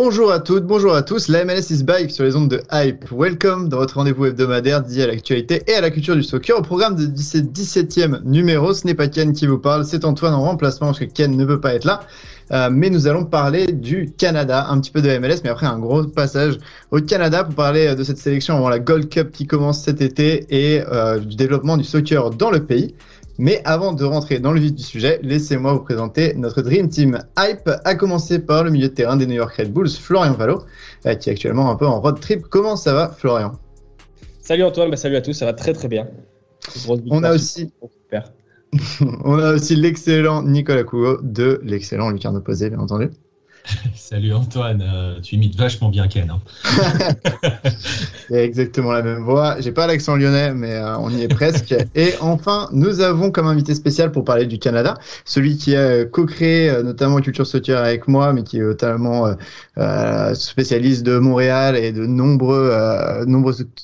Bonjour à toutes, bonjour à tous, la MLS is back sur les ondes de Hype. Welcome dans votre rendez-vous hebdomadaire dédié à l'actualité et à la culture du soccer. Au programme de ce 17e numéro, ce n'est pas Ken qui vous parle, c'est Antoine en remplacement parce que Ken ne peut pas être là. Euh, mais nous allons parler du Canada, un petit peu de MLS, mais après un gros passage au Canada pour parler de cette sélection avant la Gold Cup qui commence cet été et euh, du développement du soccer dans le pays. Mais avant de rentrer dans le vif du sujet, laissez-moi vous présenter notre Dream Team Hype, à commencer par le milieu de terrain des New York Red Bulls, Florian Valo, euh, qui est actuellement un peu en road trip. Comment ça va, Florian? Salut Antoine, bah salut à tous, ça va très très bien. On a aussi, on a aussi l'excellent Nicolas Cougo de l'excellent Lucarne Opposé, bien entendu. Salut Antoine, euh, tu imites vachement bien Ken. Hein. Exactement la même voix. J'ai pas l'accent lyonnais, mais euh, on y est presque. Et enfin, nous avons comme invité spécial pour parler du Canada, celui qui a co-créé euh, notamment Culture Soccer avec moi, mais qui est totalement euh, spécialiste de Montréal et de nombreux,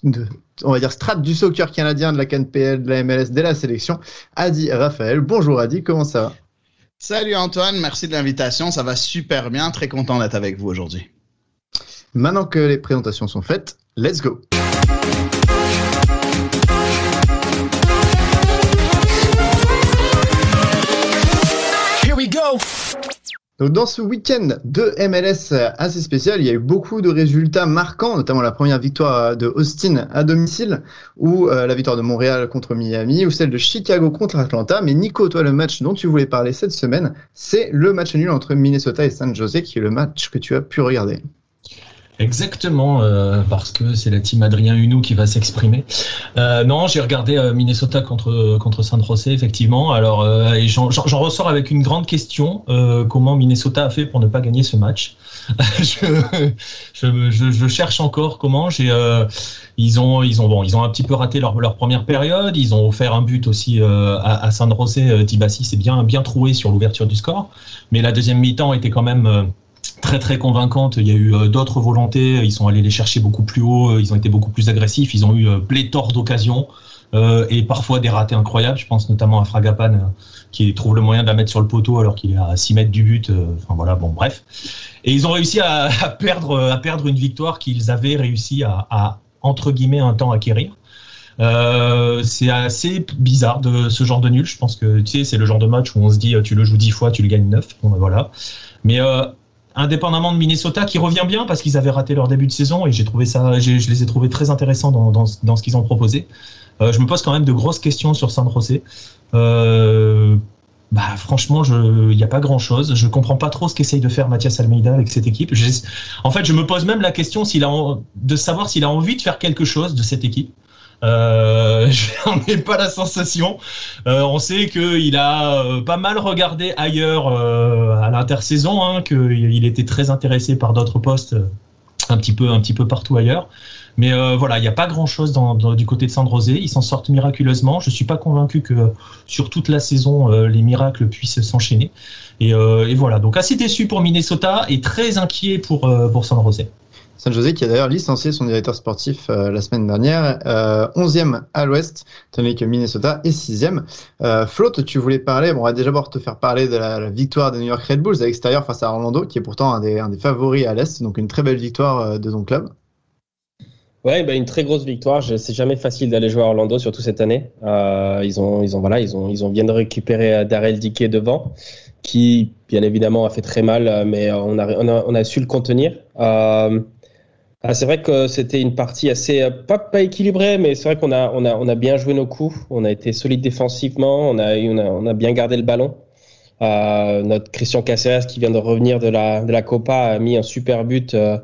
de- on va dire, strates du soccer canadien, de la CanPL, de la MLS, de la sélection. Adi Raphaël. Bonjour Adi, comment ça va? Salut Antoine, merci de l'invitation, ça va super bien, très content d'être avec vous aujourd'hui. Maintenant que les présentations sont faites, let's go. Donc dans ce week-end de MLS assez spécial, il y a eu beaucoup de résultats marquants, notamment la première victoire de Austin à domicile, ou euh, la victoire de Montréal contre Miami, ou celle de Chicago contre Atlanta. Mais Nico, toi, le match dont tu voulais parler cette semaine, c'est le match nul entre Minnesota et San Jose, qui est le match que tu as pu regarder. Exactement, euh, parce que c'est la team Adrien Hunou qui va s'exprimer. Euh, non, j'ai regardé euh, Minnesota contre contre San Jose, effectivement. Alors, euh, et j'en ressors avec une grande question euh, comment Minnesota a fait pour ne pas gagner ce match? Je, je, je, cherche encore comment. J'ai euh, ils ont ils ont bon ils ont un petit peu raté leur, leur première période. Ils ont offert un but aussi à, à San Jose. Dibassi s'est bien bien trouvé sur l'ouverture du score, mais la deuxième mi-temps était quand même très très convaincante. Il y a eu euh, d'autres volontés. Ils sont allés les chercher beaucoup plus haut. Ils ont été beaucoup plus agressifs. Ils ont eu euh, pléthore d'occasions euh, et parfois des ratés incroyables. Je pense notamment à Fragapan euh, qui trouve le moyen de la mettre sur le poteau alors qu'il est à 6 mètres du but. Enfin voilà, bon bref. Et ils ont réussi à, perdre à perdre une victoire qu'ils avaient réussi à, à entre guillemets un temps acquérir. Euh, c'est assez bizarre de ce genre de nul. Je pense que tu sais, c'est le genre de match où on se dit tu le joues 10 fois, tu le gagnes 9. Bon, ben voilà. Mais euh, indépendamment de Minnesota qui revient bien parce qu'ils avaient raté leur début de saison et j'ai trouvé ça, je les ai trouvés très intéressants dans, ce qu'ils ont proposé. Euh, je me pose quand même de grosses questions sur San Jose. Euh, bah, franchement, il n'y a pas grand chose. Je comprends pas trop ce qu'essaye de faire Mathias Almeida avec cette équipe. En fait, je me pose même la question de savoir s'il a envie de faire quelque chose de cette équipe. Euh, J'en ai pas la sensation. Euh, on sait qu'il a euh, pas mal regardé ailleurs euh, à l'intersaison, hein, qu'il était très intéressé par d'autres postes un petit peu, un petit peu partout ailleurs. Mais voilà, il n'y a pas grand-chose du côté de San Jose. Ils s'en sortent miraculeusement. Je suis pas convaincu que sur toute la saison, les miracles puissent s'enchaîner. Et, voilà, donc assez déçu pour Minnesota et très inquiet pour, pour San Jose. San Jose qui a d'ailleurs licencié son directeur sportif euh, la semaine dernière, euh, 11e à l'ouest, tandis que Minnesota est 6e. Euh, tu voulais parler, bon, on va déjà d'abord te faire parler de la, victoire des New York Red Bulls à l'extérieur face à Orlando, qui est pourtant un des, favoris à l'est, donc une très belle victoire euh, de ton club. Ouais, bah, une très grosse victoire. C'est jamais facile d'aller jouer à Orlando, surtout cette année. Euh, ils ont, ils ont, voilà, ils ont, ils ont bien de récupérer Darrell Dickey devant, qui bien évidemment a fait très mal, mais on a, on a, su le contenir. Ah, c'est vrai que c'était une partie assez euh, pas, pas équilibrée, mais c'est vrai qu'on a, on a, on a bien joué nos coups. On a été solide défensivement. On a, on a, on a bien gardé le ballon. Euh, notre Christian Caceres qui vient de revenir de la, de la Copa a mis un super but euh,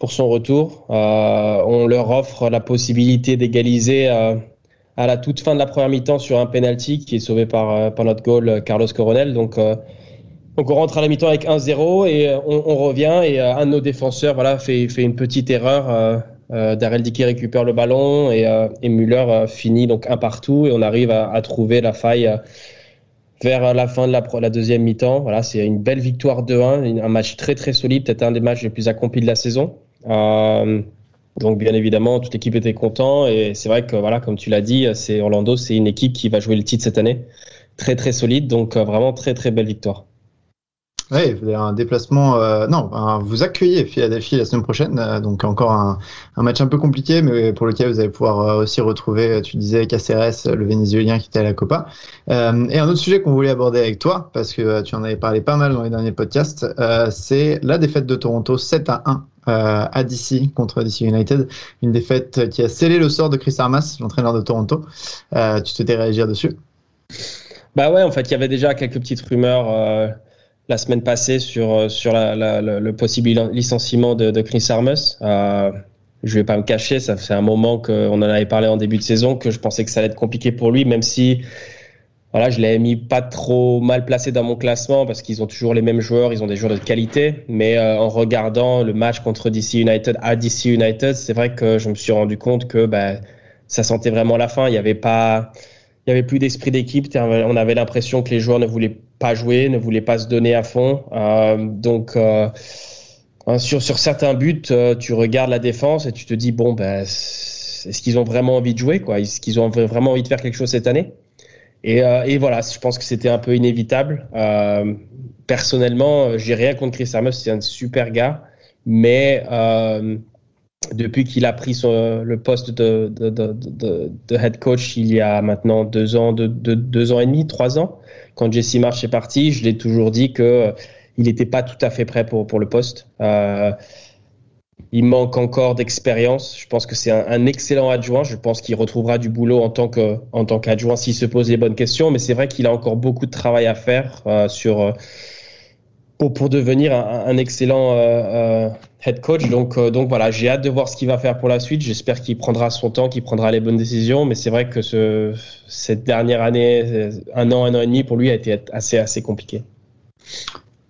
pour son retour. Euh, on leur offre la possibilité d'égaliser euh, à la toute fin de la première mi-temps sur un penalty qui est sauvé par, euh, par notre goal Carlos Coronel. Donc donc on rentre à la mi-temps avec 1-0 et euh, on, revient et euh, un de nos défenseurs voilà fait, fait une petite erreur. Euh, euh, Darrell Dickey récupère le ballon et, euh, finit donc un partout et on arrive à, trouver la faille vers la fin de la, deuxième mi-temps. Voilà, c'est une belle victoire 2-1, un match très très solide, peut-être un des matchs les plus accomplis de la saison. Donc bien évidemment, toute l'équipe était content et c'est vrai que voilà, comme tu l'as dit, c'est Orlando, c'est une équipe qui va jouer le titre cette année, très très solide, donc vraiment très très belle victoire. Oui, un déplacement. Euh, non, vous accueillez Philadelphie la semaine prochaine, euh, donc encore un, un, match un peu compliqué, mais pour lequel vous allez pouvoir euh, aussi retrouver, tu disais, Caceres, le Vénézuélien qui était à la Copa. Euh, et un autre sujet qu'on voulait aborder avec toi, parce que tu en avais parlé pas mal dans les derniers podcasts, c'est la défaite de Toronto 7 à 1 euh, à DC contre DC United, une défaite qui a scellé le sort de Chris Armas, l'entraîneur de Toronto. Euh, tu souhaitais réagir dessus? Bah ouais, en fait, il y avait déjà quelques petites rumeurs euh, la semaine passée sur, sur la, la, le possible licenciement de, de Chris Armas. Euh, je vais pas me cacher, ça fait un moment qu'on en avait parlé en début de saison, que je pensais que ça allait être compliqué pour lui, même si voilà, je l'avais mis pas trop mal placé dans mon classement parce qu'ils ont toujours les mêmes joueurs, ils ont des joueurs de qualité. Mais euh, en regardant le match contre DC United à DC United, c'est vrai que je me suis rendu compte que bah, ça sentait vraiment la fin. Il y avait pas, il y avait plus d'esprit d'équipe. On avait l'impression que les joueurs ne voulaient pas ne voulaient pas se donner à fond. Euh, donc euh, sur sur certains buts, euh, tu regardes la défense et tu te dis bon ben, est-ce qu'ils ont vraiment envie de jouer quoi? Est-ce qu'ils ont vraiment envie de faire quelque chose cette année? Et, et, voilà, je pense que c'était un peu inévitable. Personnellement, j'ai rien contre Chris Armas, c'est un super gars, mais depuis qu'il a pris le poste de, de, head coach il y a maintenant deux ans, deux, deux ans et demi, trois ans, quand Jesse March est parti, je l'ai toujours dit que il n'était pas tout à fait prêt pour, pour le poste. Euh, il manque encore d'expérience. Je pense que c'est un, excellent adjoint. Je pense qu'il retrouvera du boulot en tant que en tant qu'adjoint s'il se pose les bonnes questions. Mais c'est vrai qu'il a encore beaucoup de travail à faire euh, sur euh, pour pour devenir un, excellent euh, euh head coach. Donc donc voilà, j'ai hâte de voir ce qu'il va faire pour la suite. J'espère qu'il prendra son temps, qu'il prendra les bonnes décisions. Mais c'est vrai que ce cette dernière année, un an, un an et demi pour lui a été assez assez compliqué.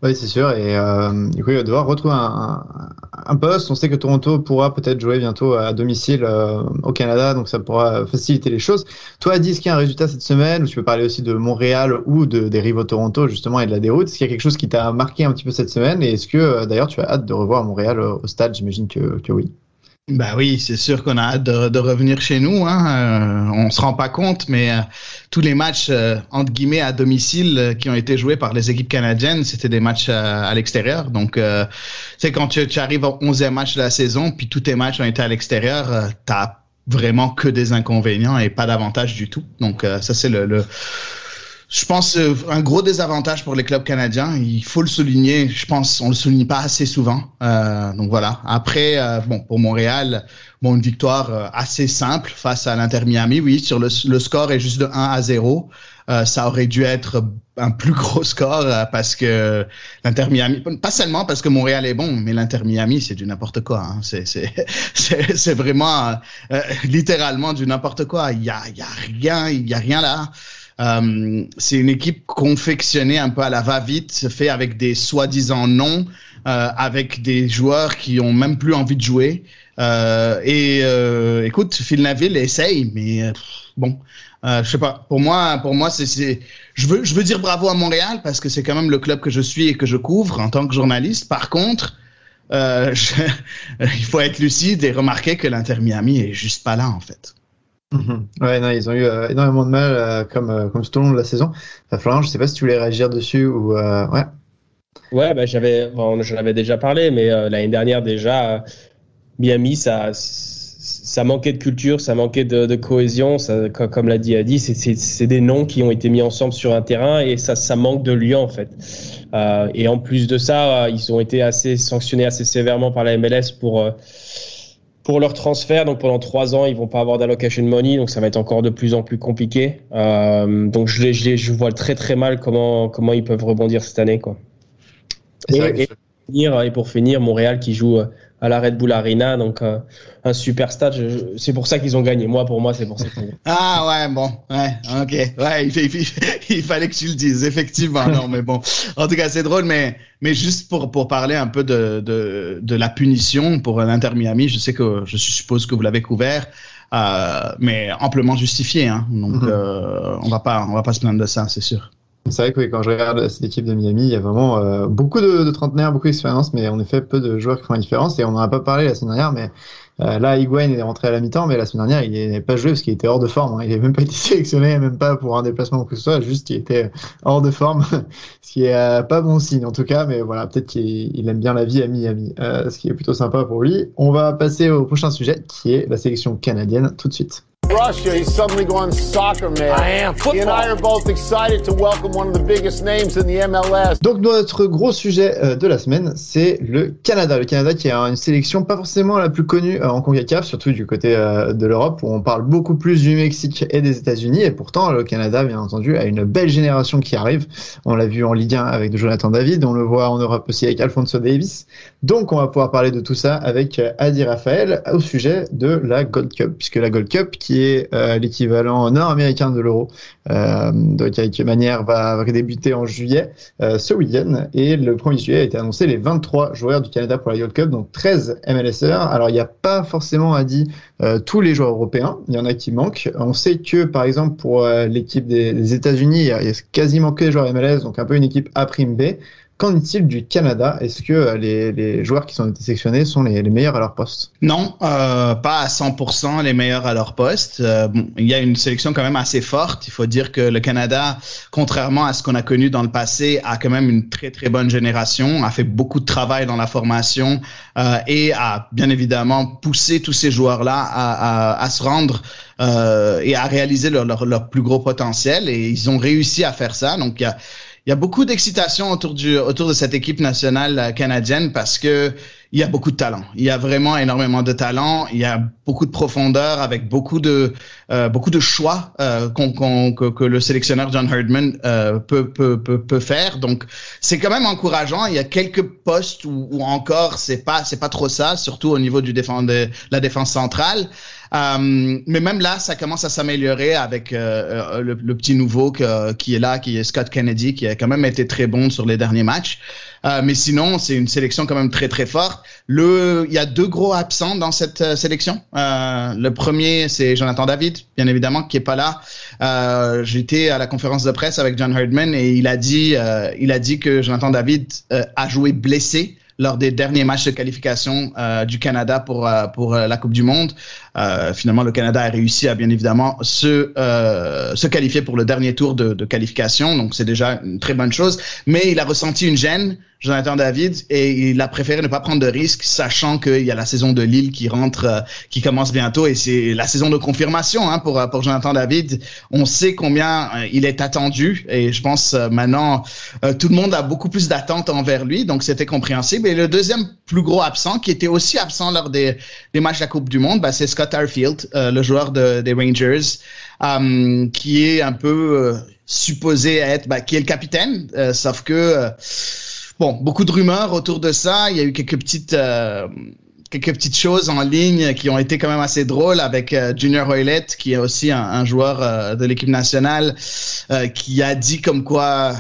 Oui, c'est sûr. Et euh, du coup, il va devoir retrouver un, poste. On sait que Toronto pourra peut-être jouer bientôt à domicile euh, au Canada, donc ça pourra faciliter les choses. Toi, dis, est-ce qu'il y a un résultat cette semaine ou tu peux parler aussi de Montréal ou de, des rivaux Toronto, justement, et de la déroute? Est-ce qu'il y a quelque chose qui t'a marqué un petit peu cette semaine? Et est-ce que, euh, d'ailleurs, tu as hâte de revoir Montréal au stade? J'imagine que, que oui. Bah oui, c'est sûr qu'on a hâte de, de, revenir chez nous. Hein. Euh, on se rend pas compte, mais euh, tous les matchs euh, entre guillemets à domicile euh, qui ont été joués par les équipes canadiennes, c'était des matchs euh, à l'extérieur. Donc, c'est quand tu, tu, arrives au 11e match de la saison, puis tous tes matchs ont été à l'extérieur, euh, t'as vraiment que des inconvénients et pas d'avantages du tout. Donc, ça c'est le, le je pense euh, un gros désavantage pour les clubs canadiens. Il faut le souligner. Je pense on le souligne pas assez souvent. Euh, donc voilà. Après, euh, bon pour Montréal, bon une victoire euh, assez simple face à l'Inter Miami. Oui, sur le, le, score est juste de 1 à 0. Euh, ça aurait dû être un plus gros score parce que l'Inter Miami, pas seulement parce que Montréal est bon, mais l'Inter Miami c'est du n'importe quoi. Hein. C'est c'est vraiment littéralement du n'importe quoi. Il y a y a rien il y a rien là. Euh, c'est une équipe confectionnée un peu à la va-vite, fait avec des soi-disant noms, euh, avec des joueurs qui ont même plus envie de jouer. Euh, et euh, écoute, Phil Neville essaye, mais euh, bon, je sais pas. Pour moi, pour moi, c'est, je veux, je veux dire bravo à Montréal parce que c'est quand même le club que je suis et que je couvre en tant que journaliste. Par contre, je, il faut être lucide et remarquer que l'Inter Miami est juste pas là en fait. Mmh. Ouais, non, ils ont eu euh, énormément de mal, euh, comme, euh, comme tout au long de la saison. Enfin, Florent, je sais pas si tu voulais réagir dessus ou. ouais. Ouais, bah, j'avais, j'en avais déjà parlé, mais l'année dernière, déjà, Miami, ça, ça manquait de culture, ça manquait de, de cohésion. Ça, comme l'a dit Adi, c'est des noms qui ont été mis ensemble sur un terrain et ça, ça manque de lien, en fait. et en plus de ça, ils ont été assez sanctionnés assez sévèrement par la MLS pour pour leur transfert, donc pendant trois ans, ils vont pas avoir d'allocation money, donc ça va être encore de plus en plus compliqué. Euh, donc je, je, je, vois très très mal comment comment ils peuvent rebondir cette année, quoi. Et, et, et, pour finir, Montréal qui joue euh, à la Red Bull Arena, donc euh, un super stade. C'est pour ça qu'ils ont gagné. Moi, pour moi, c'est pour ça qu'ils ont gagné. Ah ouais, bon, ouais, ok, ouais, il, il, il, fallait que tu le dises, effectivement. non, mais bon, en tout cas, c'est drôle, mais mais juste pour pour parler un peu de de, de la punition pour l'Inter Miami, je sais que je suppose que vous l'avez couvert. Euh, mais amplement justifié, hein. donc mm -hmm. euh, on va pas on va pas se plaindre de ça, c'est sûr. C'est vrai que oui, quand je regarde cette équipe de Miami, il y a vraiment euh, beaucoup de, de trentenaires, beaucoup d'expérience, mais en effet peu de joueurs qui font la différence. Et on n'en a pas parlé la semaine dernière, mais euh, là, Higuain est rentré à la mi-temps, mais la semaine dernière, il n'est pas joué parce qu'il était hors de forme. Hein. Il n'a même pas été sélectionné, même pas pour un déplacement ou que ce soit, juste qu'il était hors de forme, ce qui est euh, pas bon signe en tout cas. Mais voilà, peut-être qu'il aime bien la vie à Miami, ce qui est plutôt sympa pour lui. On va passer au prochain sujet, qui est la sélection canadienne, tout de suite. Russia, he's suddenly gone soccer man. I am. Football. He and I are both excited to welcome one of the biggest names in the MLS. Donc notre gros sujet euh, de la semaine, c'est le Canada. Le Canada qui a une sélection pas forcément la plus connue euh, en CONCACAF, surtout du côté euh, de l'Europe où on parle beaucoup plus du Mexique et des États-Unis. Et pourtant, le Canada, bien entendu, a une belle génération qui arrive. On l'a vu en Ligue 1 avec Jonathan David, on le voit en Europe aussi avec Alfonso Davis. Donc on va pouvoir parler de tout ça avec Adi Raphaël au sujet de la Gold Cup, puisque la Gold Cup qui est euh, l'équivalent nord-américain de l'euro, euh, de quelque manière va, débuter en juillet euh, ce week-end. Et le 1er juillet a été annoncé les 23 joueurs du Canada pour la Gold Cup, donc 13 MLSR. Alors il n'y a pas forcément euh, tous les joueurs européens, il y en a qui manquent. On sait que par exemple pour euh, l'équipe des, États-Unis, il y, a quasiment que les joueurs MLS, donc un peu une équipe A prime B. Qu'en est-il du Canada? Est-ce que les, les, joueurs qui sont sélectionnés sont les, les meilleurs à leur poste? Non, euh, pas à 100% les meilleurs à leur poste. Euh, bon, il y a une sélection quand même assez forte. Il faut dire que le Canada, contrairement à ce qu'on a connu dans le passé, a quand même une très très bonne génération, a fait beaucoup de travail dans la formation euh, et a bien évidemment poussé tous ces joueurs-là à, à, à, se rendre euh, et à réaliser leur, leur, leur plus gros potentiel. Et ils ont réussi à faire ça. Donc il y a il y a beaucoup d'excitation autour du autour de cette équipe nationale canadienne parce que il y a beaucoup de talent. Il y a vraiment énormément de talent. Il y a beaucoup de profondeur avec beaucoup de euh, beaucoup de choix euh, qu'on, qu'on, que, que, le sélectionneur John Herdman euh, peut, peut, peut peut faire. Donc c'est quand même encourageant. Il y a quelques postes où, où encore c'est pas c'est pas trop ça, surtout au niveau du défense de la défense centrale. Um, mais même là, ça commence à s'améliorer avec euh, le, le, petit nouveau qui est là, qui est Scott Kennedy, qui a quand même été très bon sur les derniers matchs. Euh, mais sinon, c'est une sélection quand même très très forte. Le, il y a deux gros absents dans cette euh, sélection. Euh, le premier, c'est Jonathan David, bien évidemment, qui est pas là. J'étais à la conférence de presse avec John Herdman et il a dit, il a dit que Jonathan David a joué blessé lors des derniers matchs de qualification euh, du Canada pour euh, pour euh, la Coupe du Monde. Finalement, le Canada a réussi à bien évidemment se se qualifier pour le dernier tour de, de qualification, donc c'est déjà une très bonne chose. Mais il a ressenti une gêne, Jonathan David, et il a préféré ne pas prendre de risques, sachant qu'il y a la saison de Lille qui rentre, qui commence bientôt, et c'est la saison de confirmation hein, pour pour Jonathan David. On sait combien il est attendu, et je pense maintenant tout le monde a beaucoup plus d'attentes envers lui, donc c'était compréhensible. Et le deuxième plus gros absent, qui était aussi absent lors des, des matchs de la Coupe du Monde, bah, c'est Scott Arfield, euh, le joueur de, des Rangers, um, qui est un peu euh, supposé être, bah, qui est le capitaine, euh, sauf que, bon, beaucoup de rumeurs autour de ça. Il y a eu quelques petites quelques petites choses en ligne qui ont été quand même assez drôles avec euh, Junior Hoylett, qui est aussi un, joueur euh, de l'équipe nationale, euh, qui a dit comme quoi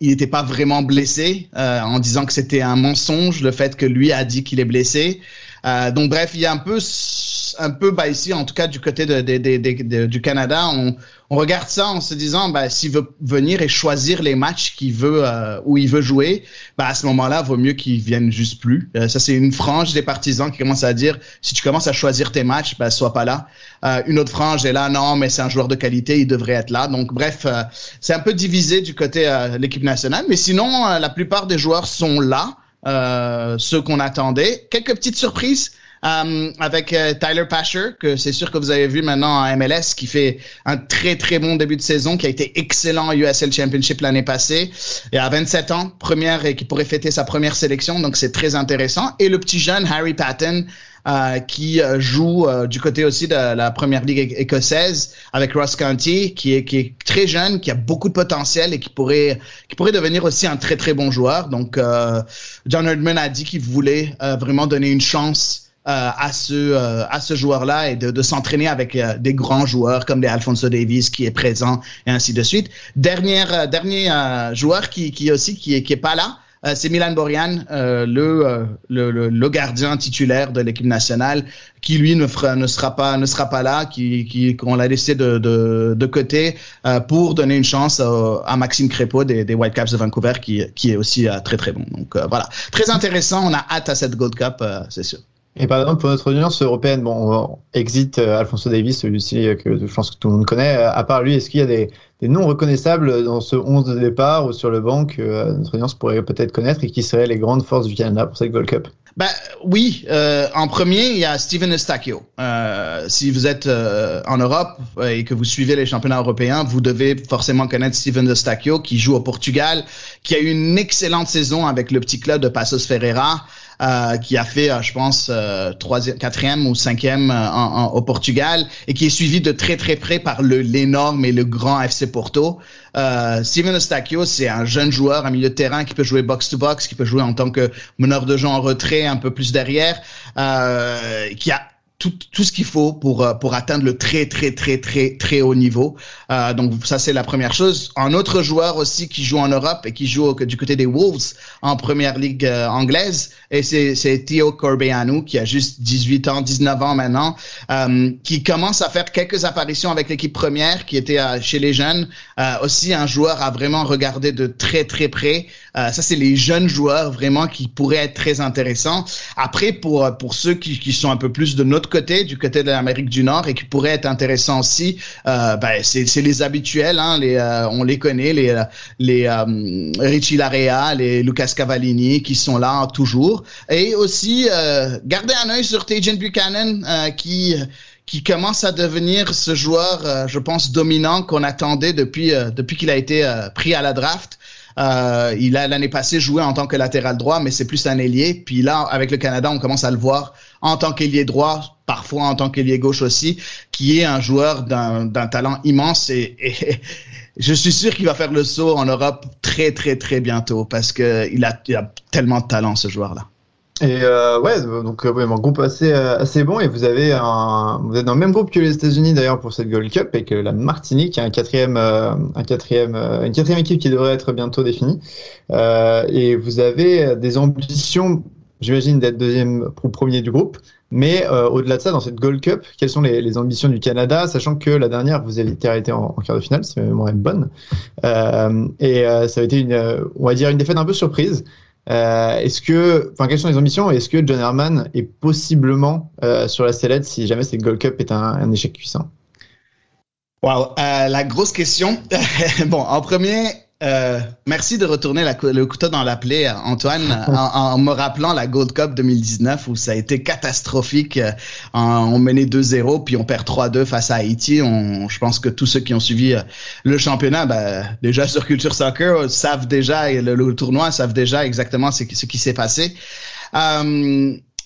il n'était pas vraiment blessé, en disant que c'était un mensonge le fait que lui a dit qu'il est blessé. Donc bref, il y a un peu, un peu, bah ici en tout cas du côté de, de, de, du Canada, on, on regarde ça en se disant, bah, s'il veut venir et choisir les matchs qu'il veut, euh, où il veut jouer, bah, à ce moment-là, vaut mieux qu'il vienne juste plus. Euh, ça, c'est une frange des partisans qui commence à dire, si tu commences à choisir tes matchs, bah, sois pas là. Euh, une autre frange est là, non, mais c'est un joueur de qualité, il devrait être là. Donc, bref, c'est un peu divisé du côté de l'équipe nationale, mais sinon, la plupart des joueurs sont là, ceux qu'on attendait. Quelques petites surprises. euh, avec euh, Tyler Pasher, que c'est sûr que vous avez vu maintenant en MLS, qui fait un très très bon début de saison, qui a été excellent à USL Championship l'année passée, et à 27 ans, première et qui pourrait fêter sa première sélection, donc c'est très intéressant. Et le petit jeune Harry Patton, euh, qui euh, joue euh, du côté aussi de la première ligue écossaise avec Ross County, qui est, qui est très jeune, qui a beaucoup de potentiel et qui pourrait, qui pourrait devenir aussi un très très bon joueur. Donc, John Herdman a dit qu'il voulait vraiment donner une chance à ce à ce joueur-là et de, de s'entraîner avec des grands joueurs comme des Alfonso Davis qui est présent et ainsi de suite. Dernière dernier joueur qui qui aussi qui est qui est pas là, euh, c'est Milan Borian, euh, euh, le, le, le, gardien titulaire de l'équipe nationale, qui lui ne, ne sera pas ne sera pas là, qui qui qu'on l'a laissé de, de, de côté pour donner une chance à, Maxime Crépeau des, des Whitecaps de Vancouver, qui qui est aussi très très bon. Donc voilà, très intéressant. On a hâte à cette Gold Cup, c'est sûr. Et par exemple, pour notre audience européenne, bon, exit Alfonso Davis, celui-ci que je pense que tout le monde connaît. À part lui, est-ce qu'il y a des, des noms reconnaissables dans ce 11 de départ ou sur le banc que euh, notre audience pourrait peut-être connaître et qui seraient les grandes forces du Canada pour cette Gold Cup? Ben, oui, euh, en premier, il y a Steven Eustachio. Euh, si vous êtes en Europe et que vous suivez les championnats européens, vous devez forcément connaître Steven Eustachio qui joue au Portugal, qui a eu une excellente saison avec le petit club de Passos Ferreira. Euh, qui a fait, euh, je pense, euh, troisième, quatrième ou cinquième au Portugal et qui est suivi de très très près par le l'énorme et le grand FC Porto. Steven Eustachio, c'est un jeune joueur, un milieu de terrain qui peut jouer box to box, qui peut jouer en tant que meneur de jeu en retrait, un peu plus derrière, qui a tout, tout ce qu'il faut pour euh, pour atteindre le très très très très très haut niveau. Euh, donc ça c'est la première chose. Un autre joueur aussi qui joue en Europe et qui joue du côté des Wolves en première ligue euh, anglaise et c'est Theo Corbeanu qui a juste 18 ans, 19 ans maintenant, euh, qui commence à faire quelques apparitions avec l'équipe première, qui était chez les jeunes. aussi un joueur à vraiment regarder de très très près. Ça c'est les jeunes joueurs vraiment qui pourraient être très intéressants. Après pour pour ceux qui qui sont un peu plus de notre côté, du côté de l'Amérique du Nord, et qui pourrait être intéressant aussi, euh, ben, c'est les habituels, hein, les, euh, on les connaît, les, les euh, Richie Larea, les Lucas Cavallini, qui sont là toujours. Et aussi, euh, garder un œil sur Tajan Buchanan, qui qui commence à devenir ce joueur, je pense, dominant qu'on attendait depuis depuis qu'il a été pris à la draft. Euh, il a l'année passée joué en tant que latéral droit, mais c'est plus un ailier. Puis là, avec le Canada, on commence à le voir en tant qu'ailier droit, parfois en tant qu'ailier gauche aussi, qui est un joueur d'un talent immense et, je suis sûr qu'il va faire le saut en Europe très très très bientôt parce que il a, il a tellement de talent ce joueur-là. Et euh, ouais, donc euh, un groupe assez euh, assez bon. Et vous avez un vous êtes dans le même groupe que les États-Unis d'ailleurs pour cette Gold Cup et que la Martinique un quatrième euh, un quatrième une quatrième équipe qui devrait être bientôt définie. Et vous avez des ambitions j'imagine d'être deuxième ou premier du groupe. Mais au-delà de ça dans cette Gold Cup quelles sont les, les, ambitions du Canada sachant que la dernière vous avez été arrêté en, en quart de finale c'est vraiment une bonne. Et ça a été une on va dire une défaite un peu surprise euh, est-ce que, enfin, quelles sont les ambitions? Est-ce que John Herman est possiblement euh, sur la sellette si jamais cette Gold Cup est un, un échec puissant? Wow, euh, la grosse question. bon, en premier, euh, merci de retourner le couteau dans la plaie, Antoine, en, me rappelant la Gold Cup 2019 où ça a été catastrophique. Euh, on menait 2-0 puis on perd 3-2 face à Haïti. On, je pense que tous ceux qui ont suivi euh, le championnat, ben, déjà sur Culture Soccer, savent déjà, et le, tournoi savent déjà exactement ce, ce qui s'est passé.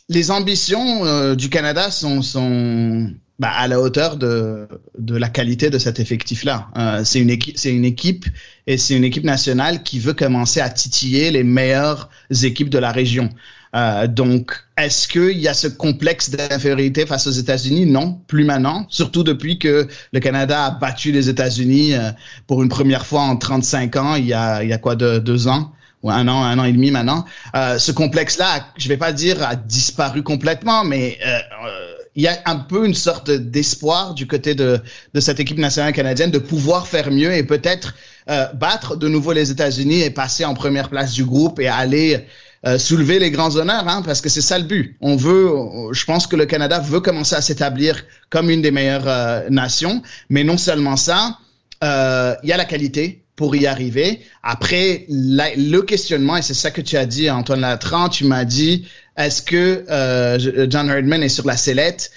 les ambitions du Canada sont, sont bah, à la hauteur de, de la qualité de cet effectif-là. Euh, c'est une équipe, c'est une équipe et c'est une équipe nationale qui veut commencer à titiller les meilleures équipes de la région. Euh, donc, est-ce qu'il y a ce complexe d'infériorité face aux États-Unis? Non, plus maintenant. Surtout depuis que le Canada a battu les États-Unis euh, pour une première fois en 35 ans. Il y a, il y a quoi de deux ans? Ou un an, un an et demi maintenant. Euh, ce complexe-là, je vais pas dire a disparu complètement, mais euh, il y a un peu une sorte d'espoir du côté de, de cette équipe nationale canadienne de pouvoir faire mieux et peut-être euh, battre de nouveau les États-Unis et passer en première place du groupe et aller euh, soulever les grands honneurs, hein, parce que c'est ça le but. On veut, je pense que le Canada veut commencer à s'établir comme une des meilleures euh, nations, mais non seulement ça, il y a la qualité, pour y arriver. Après, le questionnement, et c'est ça que tu as dit, Antoine Latran, tu m'as dit, est-ce que euh, John Herdman est sur la sellette?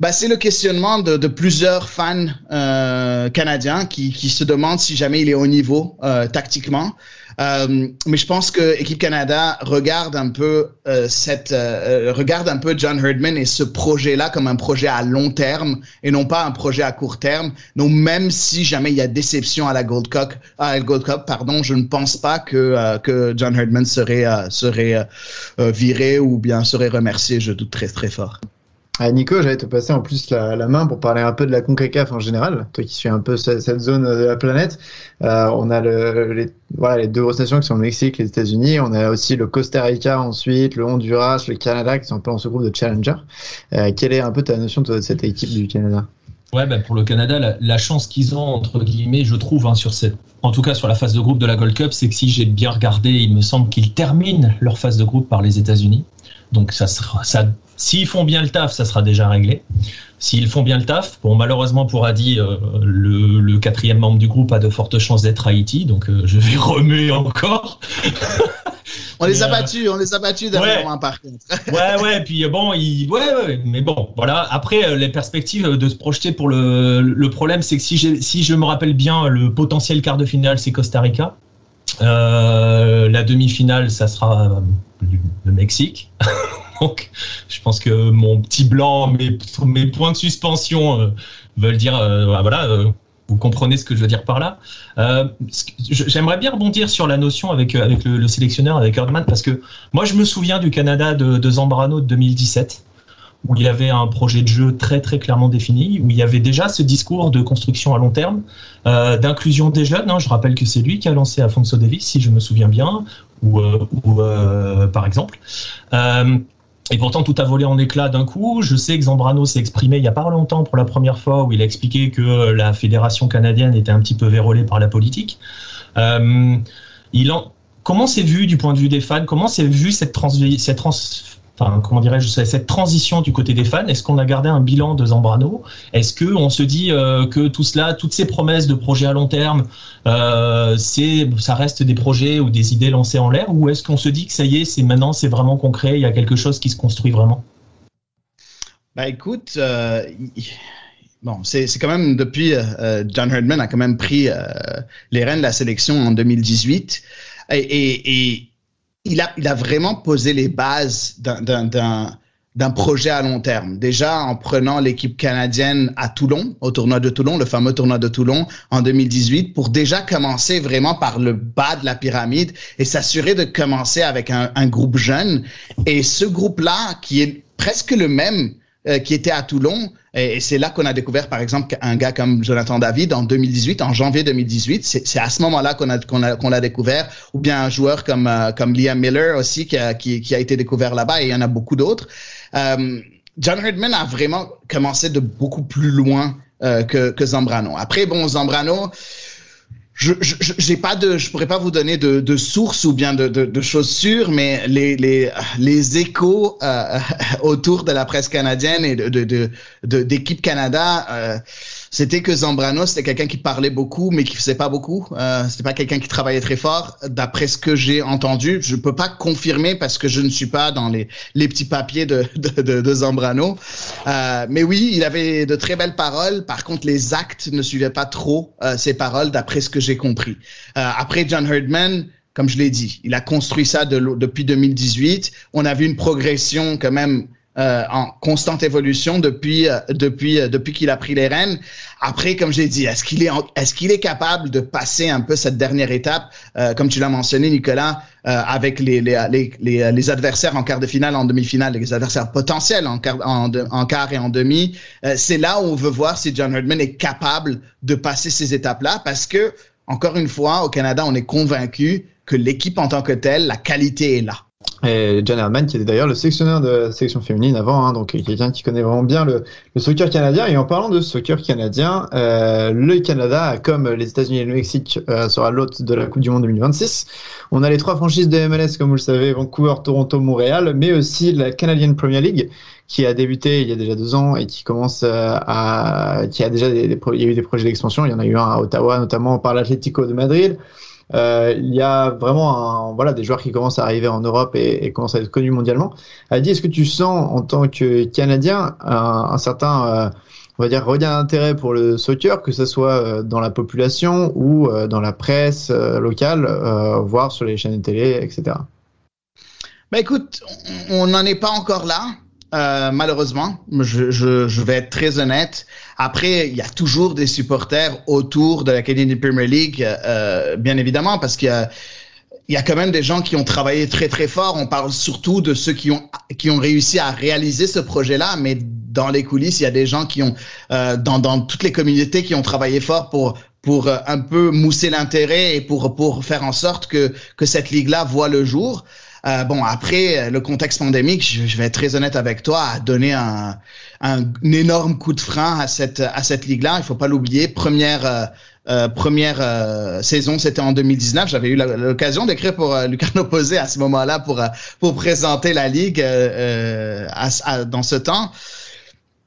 Bah, c'est le questionnement de, plusieurs fans euh, canadiens qui, qui, se demandent si jamais il est au niveau euh, tactiquement. Euh, mais je pense que équipe Canada regarde un peu euh, cette euh, regarde un peu John Herdman et ce projet-là comme un projet à long terme et non pas un projet à court terme. Donc même si jamais il y a déception à la Gold Cup, à la Gold Cup, pardon, je ne pense pas que que John Herdman serait serait viré ou bien serait remercié. Je doute très très fort. Ah, Nico, j'allais te passer en plus la, main pour parler un peu de la CONCACAF en général, toi qui suis un peu cette, zone de la planète. Euh, on a le, les, deux grosses nations qui sont le Mexique, les États-Unis. On a aussi le Costa Rica ensuite, le Honduras, le Canada qui sont un peu dans ce groupe de challenger. Euh, quelle est un peu ta notion de cette équipe du Canada? Ouais, ben pour le Canada, la, chance qu'ils ont entre guillemets, je trouve, hein, en tout cas sur la phase de groupe de la Gold Cup, c'est que si j'ai bien regardé, il me semble qu'ils terminent leur phase de groupe par les États-Unis. Donc ça, s'ils font bien le taf, ça sera déjà réglé. S'ils font bien le taf, bon malheureusement pour Adi, euh, le, le, quatrième membre du groupe a de fortes chances d'être Haïti, donc euh, je vais remuer encore. on les a euh, battus, on les a battus dernièrement par contre. ouais ouais, puis bon, il, ouais, ouais, mais bon, voilà. Après les perspectives de se projeter pour le, le problème, c'est que si, si je me rappelle bien, le potentiel quart de finale, c'est Costa Rica. Euh, la demi-finale, ça sera le Mexique. Donc, je pense que mon petit blanc, mes, points de suspension euh, veulent dire, euh, voilà, vous comprenez ce que je veux dire par là. J'aimerais bien rebondir sur la notion avec, le, sélectionneur, avec Erdman, parce que moi, je me souviens du Canada de, Zambrano de 2017 où il y avait un projet de jeu très très clairement défini, où il y avait déjà ce discours de construction à long terme, euh, d'inclusion des jeunes. Hein. Je rappelle que c'est lui qui a lancé Afonso Davis, si je me souviens bien, ou, euh, euh, par exemple. Et pourtant, tout a volé en éclats d'un coup. Je sais que Zambrano s'est exprimé il y a pas longtemps pour la première fois, où il a expliqué que la fédération canadienne était un petit peu vérolée par la politique. en... Comment c'est vu du point de vue des fans? Comment c'est vu cette, trans... cette comment dirais-je, cette transition du côté des fans. Est-ce qu'on a gardé un bilan de Zambrano? Est-ce que on se dit euh, que tout cela, toutes ces promesses de projets à long terme, euh, ça reste des projets ou des idées lancées en l'air, ou est-ce qu'on se dit que ça y est, c'est maintenant, c'est vraiment concret, il y a quelque chose qui se construit vraiment? Bah écoute. Euh, bon, c'est quand même depuis John Herdman a quand même pris les rênes de la sélection en 2018 et, et, et il a, il a vraiment posé les bases d'un projet à long terme. Déjà en prenant l'équipe canadienne à Toulon, au tournoi de Toulon, le fameux tournoi de Toulon en 2018, pour déjà commencer vraiment par le bas de la pyramide et s'assurer de commencer avec un, un groupe jeune. Et ce groupe-là, qui est presque le même euh, qui était à Toulon. Et, c'est là qu'on a découvert, par exemple, un gars comme Jonathan David en 2018, en janvier 2018. C'est à ce moment-là qu'on a qu'on a qu'on l'a découvert. Ou bien un joueur comme euh, comme Liam Miller aussi qui a qui, qui a été découvert là-bas. Et il y en a beaucoup d'autres. Euh, John Herdman a vraiment commencé de beaucoup plus loin euh, que que Zambrano. Après, bon, Zambrano je j'ai pas de je pourrais pas vous donner de, de sources ou bien de, de, de, choses mais les les les échos euh, autour de la presse canadienne et de de d'équipe Canada euh, c'était que Zambrano, c'était quelqu'un qui parlait beaucoup, mais qui faisait pas beaucoup. Euh, c'était pas quelqu'un qui travaillait très fort. D'après ce que j'ai entendu, je peux pas confirmer parce que je ne suis pas dans les, les petits papiers de, de, de, de Zambrano. Euh, mais oui, il avait de très belles paroles. Par contre, les actes ne suivaient pas trop euh, ses paroles, d'après ce que j'ai compris. Euh, après John Herdman, comme je l'ai dit, il a construit ça depuis 2018. On a vu une progression quand même euh, en constante évolution depuis euh, depuis euh, depuis qu'il a pris les rênes. Après, comme j'ai dit, est-ce qu'il est est-ce qu'il est capable de passer un peu cette dernière étape, comme tu l'as mentionné, Nicolas, avec les les, les, les adversaires en quart de finale, en demi-finale, les adversaires potentiels en quart en, en quart et en demi? C'est là où on veut voir si John Herdman est capable de passer ces étapes-là, parce que encore une fois, au Canada, on est convaincu que l'équipe en tant que telle, la qualité est là. Et John Herman, qui était d'ailleurs le sélectionneur de la sélection féminine avant, hein, donc quelqu'un qui connaît vraiment bien le, le, soccer canadien. Et en parlant de soccer canadien, euh, le Canada, comme les États-Unis et le Mexique, euh, sera l'hôte de la Coupe du Monde 2026. On a les trois franchises de MLS, comme vous le savez, Vancouver, Toronto, Montréal, mais aussi la Canadian Premier League, qui a débuté il y a déjà deux ans et qui commence euh, à, qui a déjà des, des, il y a eu des projets d'expansion. Il y en a eu un à Ottawa, notamment par l'Atlético de Madrid. Euh, il y a vraiment un, voilà, des joueurs qui commencent à arriver en Europe et, et commencent à être connus mondialement. Adi, est-ce que tu sens en tant que Canadien un, un certain, euh, on va dire, regain d'intérêt pour le soccer, que ce soit euh, dans la population ou euh, dans la presse euh, locale, voire sur les chaînes de télé, etc. Bah écoute, on n'en est pas encore là. Euh, malheureusement, je, je, je, vais être très honnête. Après, il y a toujours des supporters autour de la Canadian Premier League, euh, bien évidemment, parce qu'il y a, il y a quand même des gens qui ont travaillé très très fort. On parle surtout de ceux qui ont qui ont réussi à réaliser ce projet-là, mais dans les coulisses, il y a des gens qui ont euh, dans dans toutes les communautés qui ont travaillé fort pour pour un peu mousser l'intérêt et pour pour faire en sorte que que cette ligue-là voit le jour. Euh, bon, après, le contexte pandémique, je, je, vais être très honnête avec toi, a donné un, un, énorme coup de frein à cette, à cette ligue-là. Il faut pas l'oublier. Première, euh, euh, première euh, saison, c'était en 2019. J'avais eu l'occasion d'écrire pour euh, Posé à ce moment-là pour, pour présenter la ligue à, à, dans ce temps.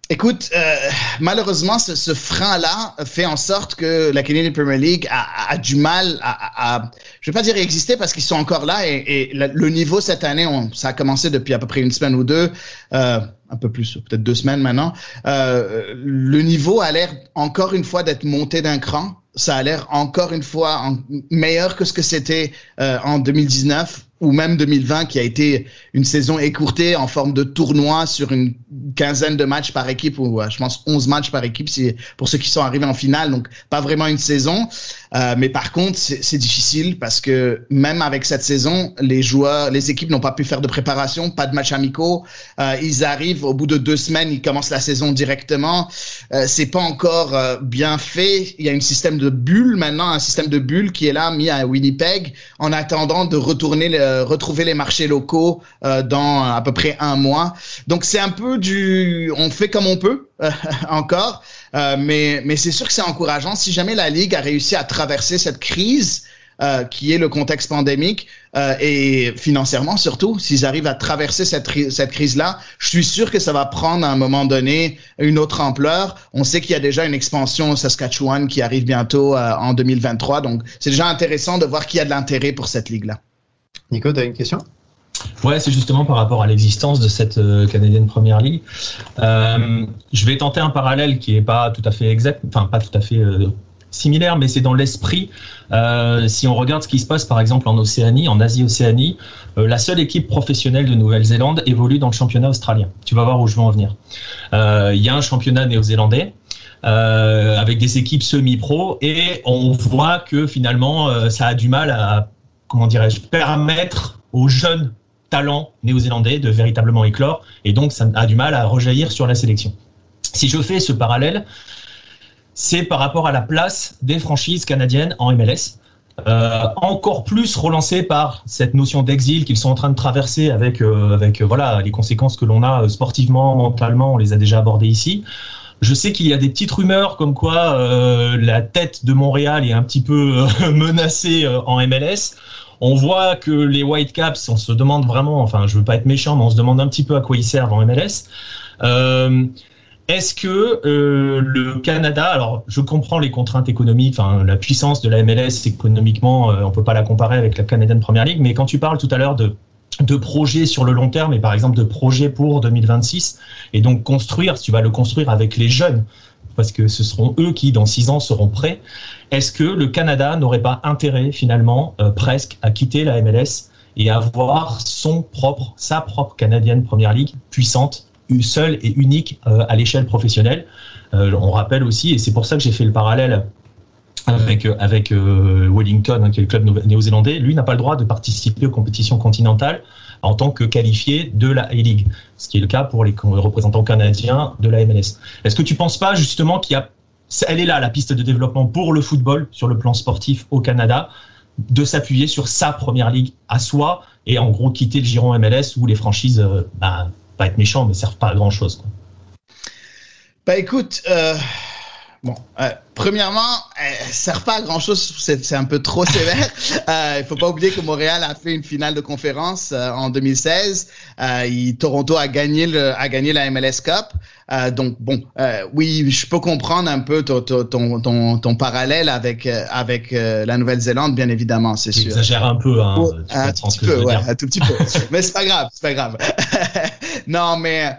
Écoute, euh, malheureusement, ce, ce frein-là fait en sorte que la Canadian Premier League a, a du mal à, à, je vais pas dire exister parce qu'ils sont encore là et, et le niveau cette année, on, ça a commencé depuis à peu près une semaine ou deux, euh, un peu plus, peut-être deux semaines maintenant. Euh, le niveau a l'air encore une fois d'être monté d'un cran. Ça a l'air encore une fois en, meilleur que ce que c'était euh, en 2019 ou même 2020 qui a été une saison écourtée en forme de tournoi sur une quinzaine de matchs par équipe ou je pense 11 matchs par équipe si, pour ceux qui sont arrivés en finale donc pas vraiment une saison. Euh, mais par contre c'est difficile parce que même avec cette saison les joueurs les équipes n'ont pas pu faire de préparation pas de matchs amicaux. Euh, ils arrivent au bout de deux semaines ils commencent la saison directement. Euh, c'est pas encore euh, bien fait. Il y a un système de bulle maintenant un système de bulle qui est là mis à Winnipeg en attendant de retourner retrouver les marchés locaux euh, dans à peu près un mois. Donc c'est un peu du, on fait comme on peut euh, encore, euh, mais mais c'est sûr que c'est encourageant. Si jamais la ligue a réussi à traverser cette crise. Euh, qui est le contexte pandémique euh, et financièrement surtout, s'ils arrivent à traverser cette, cette crise-là, je suis sûr que ça va prendre à un moment donné une autre ampleur. On sait qu'il y a déjà une expansion au Saskatchewan qui arrive bientôt euh, en 2023, donc c'est déjà intéressant de voir qu'il y a de l'intérêt pour cette ligue-là. Nico, tu as une question? Ouais, c'est justement par rapport à l'existence de cette euh, canadienne première ligue. Euh, je vais tenter un parallèle qui est pas tout à fait exact, enfin pas tout à fait euh, similaire, mais c'est dans l'esprit. Si on regarde ce qui se passe par exemple en Océanie, en Asie-Océanie, la seule équipe professionnelle de Nouvelle-Zélande évolue dans le championnat australien. Tu vas voir où je veux en venir. Il y a un championnat néo-zélandais. avec des équipes semi-pro et on voit que finalement ça a du mal à comment dirais-je, permettre aux jeunes talents néo-zélandais de véritablement éclore, et donc ça a du mal à rejaillir sur la sélection. Si je fais ce parallèle, c'est par rapport à la place des franchises canadiennes en MLS, euh, encore plus relancé par cette notion d'exil qu'ils sont en train de traverser avec, euh, avec euh, voilà, les conséquences que l'on a sportivement, mentalement, on les a déjà abordées ici. Je sais qu'il y a des petites rumeurs comme quoi la tête de Montréal est un petit peu menacée en MLS. On voit que les Whitecaps, on se demande vraiment, enfin je veux pas être méchant, mais on se demande un petit peu à quoi ils servent en MLS. Euh, est-ce que euh, le Canada, alors je comprends les contraintes économiques, enfin la puissance de la MLS économiquement, euh, on peut pas la comparer avec la Canadian Premier League, mais quand tu parles tout à l'heure de de projets sur le long terme et par exemple de projets pour 2026 et donc construire, tu vas le construire avec les jeunes parce que ce seront eux qui dans six ans seront prêts. Est-ce que le Canada n'aurait pas intérêt finalement euh, presque à quitter la MLS et avoir son propre, sa propre canadienne Première Ligue puissante, seule et unique euh, à l'échelle professionnelle? Euh, On rappelle aussi, et c'est pour ça que j'ai fait le parallèle avec, avec Wellington, hein, qui est le club néo-zélandais, lui n'a pas le droit de participer aux compétitions continentales en tant que qualifié de la A-League, ce qui est le cas pour les représentants canadiens de la MLS. Est-ce que tu penses pas justement qu'il y a, elle est là la piste de développement pour le football sur le plan sportif au Canada, de s'appuyer sur sa première ligue à soi et en gros quitter le giron MLS où les franchises, euh, bah, pas être méchant, mais servent pas à grand chose. Bah écoute, euh, Bon, euh, premièrement, elle sert pas à grand chose, c'est un peu trop sévère. Euh, il faut pas oublier que Montréal a fait une finale de conférence euh, en 2016. Euh, Toronto a gagné le, a gagné la MLS Cup. Euh, donc bon, oui, je peux comprendre un peu ton ton ton, ton parallèle avec avec la Nouvelle-Zélande, bien évidemment, c'est sûr. Exagère un peu, hein. Oh, un tout petit peu, ouais, un tout petit peu. mais c'est pas grave, c'est pas grave. non, mais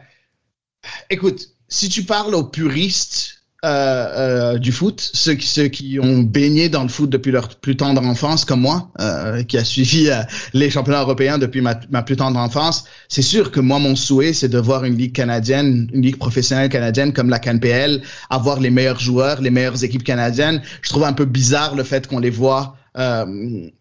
écoute, si tu parles aux puristes euh, euh, du foot, ceux, ceux qui ont baigné dans le foot depuis leur plus tendre enfance, comme moi, euh, qui a suivi euh, les championnats européens depuis ma, ma plus tendre enfance, c'est sûr que moi, mon souhait, c'est de voir une ligue canadienne, une ligue professionnelle canadienne comme la CanPL, avoir les meilleurs joueurs, les meilleures équipes canadiennes. Je trouve un peu bizarre le fait qu'on les voit